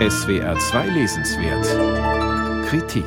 SWR 2 Lesenswert Kritik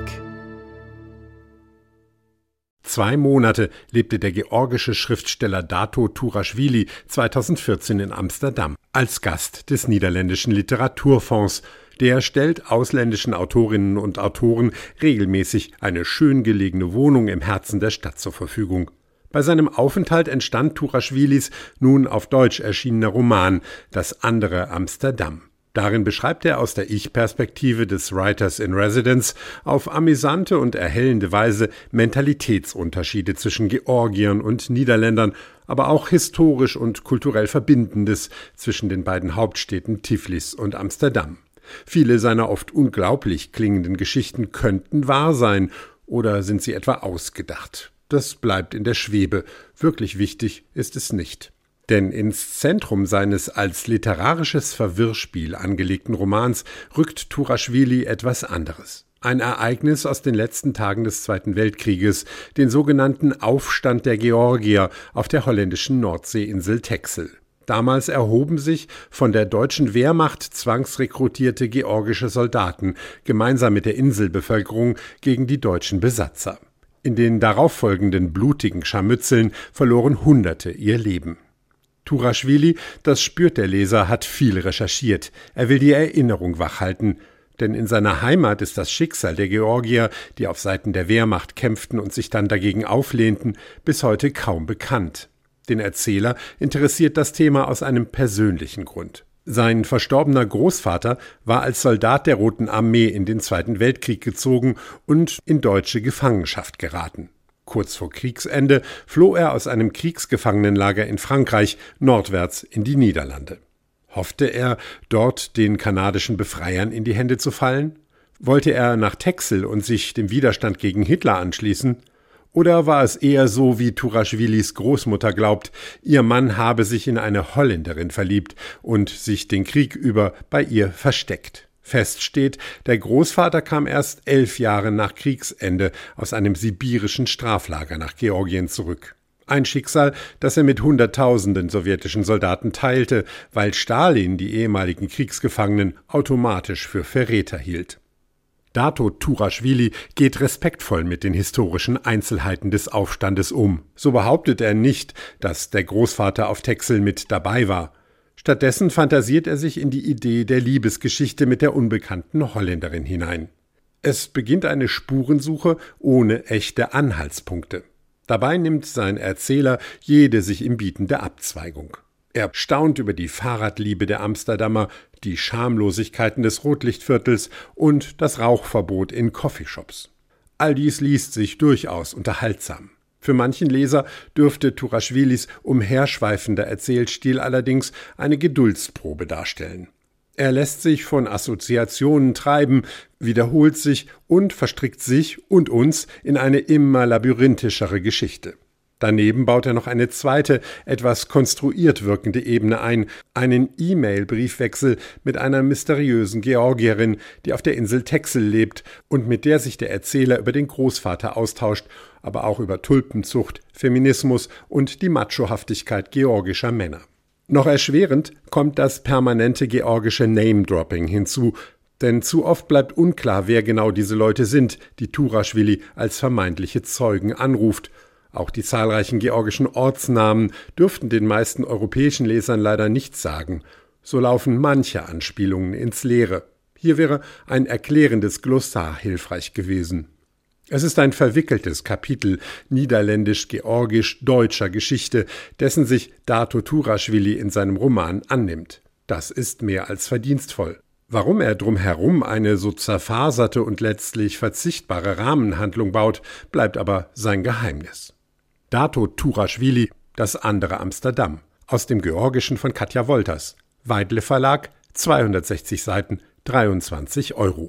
Zwei Monate lebte der georgische Schriftsteller Dato Turaschwili 2014 in Amsterdam als Gast des Niederländischen Literaturfonds. Der stellt ausländischen Autorinnen und Autoren regelmäßig eine schön gelegene Wohnung im Herzen der Stadt zur Verfügung. Bei seinem Aufenthalt entstand Turaschwilis nun auf Deutsch erschienener Roman Das andere Amsterdam. Darin beschreibt er aus der Ich-Perspektive des Writers in Residence auf amüsante und erhellende Weise Mentalitätsunterschiede zwischen Georgiern und Niederländern, aber auch historisch und kulturell Verbindendes zwischen den beiden Hauptstädten Tiflis und Amsterdam. Viele seiner oft unglaublich klingenden Geschichten könnten wahr sein, oder sind sie etwa ausgedacht? Das bleibt in der Schwebe. Wirklich wichtig ist es nicht. Denn ins Zentrum seines als literarisches Verwirrspiel angelegten Romans rückt Turaschwili etwas anderes. Ein Ereignis aus den letzten Tagen des Zweiten Weltkrieges, den sogenannten Aufstand der Georgier auf der holländischen Nordseeinsel Texel. Damals erhoben sich von der deutschen Wehrmacht zwangsrekrutierte georgische Soldaten gemeinsam mit der Inselbevölkerung gegen die deutschen Besatzer. In den darauffolgenden blutigen Scharmützeln verloren Hunderte ihr Leben. Turaschwili, das spürt der Leser, hat viel recherchiert. Er will die Erinnerung wachhalten. Denn in seiner Heimat ist das Schicksal der Georgier, die auf Seiten der Wehrmacht kämpften und sich dann dagegen auflehnten, bis heute kaum bekannt. Den Erzähler interessiert das Thema aus einem persönlichen Grund. Sein verstorbener Großvater war als Soldat der Roten Armee in den Zweiten Weltkrieg gezogen und in deutsche Gefangenschaft geraten. Kurz vor Kriegsende floh er aus einem Kriegsgefangenenlager in Frankreich nordwärts in die Niederlande. Hoffte er, dort den kanadischen Befreiern in die Hände zu fallen? Wollte er nach Texel und sich dem Widerstand gegen Hitler anschließen? Oder war es eher so, wie Turaschwilis Großmutter glaubt, ihr Mann habe sich in eine Holländerin verliebt und sich den Krieg über bei ihr versteckt? Fest steht, der Großvater kam erst elf Jahre nach Kriegsende aus einem sibirischen Straflager nach Georgien zurück. Ein Schicksal, das er mit Hunderttausenden sowjetischen Soldaten teilte, weil Stalin die ehemaligen Kriegsgefangenen automatisch für Verräter hielt. Dato Turaschwili geht respektvoll mit den historischen Einzelheiten des Aufstandes um. So behauptet er nicht, dass der Großvater auf Texel mit dabei war. Stattdessen fantasiert er sich in die Idee der Liebesgeschichte mit der unbekannten Holländerin hinein. Es beginnt eine Spurensuche ohne echte Anhaltspunkte. Dabei nimmt sein Erzähler jede sich ihm bietende Abzweigung. Er staunt über die Fahrradliebe der Amsterdamer, die Schamlosigkeiten des Rotlichtviertels und das Rauchverbot in Coffeeshops. All dies liest sich durchaus unterhaltsam. Für manchen Leser dürfte Turaschwilis umherschweifender Erzählstil allerdings eine Geduldsprobe darstellen. Er lässt sich von Assoziationen treiben, wiederholt sich und verstrickt sich und uns in eine immer labyrinthischere Geschichte. Daneben baut er noch eine zweite, etwas konstruiert wirkende Ebene ein, einen E-Mail-Briefwechsel mit einer mysteriösen Georgierin, die auf der Insel Texel lebt und mit der sich der Erzähler über den Großvater austauscht, aber auch über Tulpenzucht, Feminismus und die Machohaftigkeit georgischer Männer. Noch erschwerend kommt das permanente georgische Name-Dropping hinzu, denn zu oft bleibt unklar, wer genau diese Leute sind, die Turaschwili als vermeintliche Zeugen anruft – auch die zahlreichen georgischen Ortsnamen dürften den meisten europäischen Lesern leider nichts sagen. So laufen manche Anspielungen ins Leere. Hier wäre ein erklärendes Glossar hilfreich gewesen. Es ist ein verwickeltes Kapitel niederländisch-georgisch-deutscher Geschichte, dessen sich Dato Turaschwili in seinem Roman annimmt. Das ist mehr als verdienstvoll. Warum er drumherum eine so zerfaserte und letztlich verzichtbare Rahmenhandlung baut, bleibt aber sein Geheimnis. Dato Turaschwili, das andere Amsterdam. Aus dem Georgischen von Katja Wolters. Weidle Verlag, 260 Seiten, 23 Euro.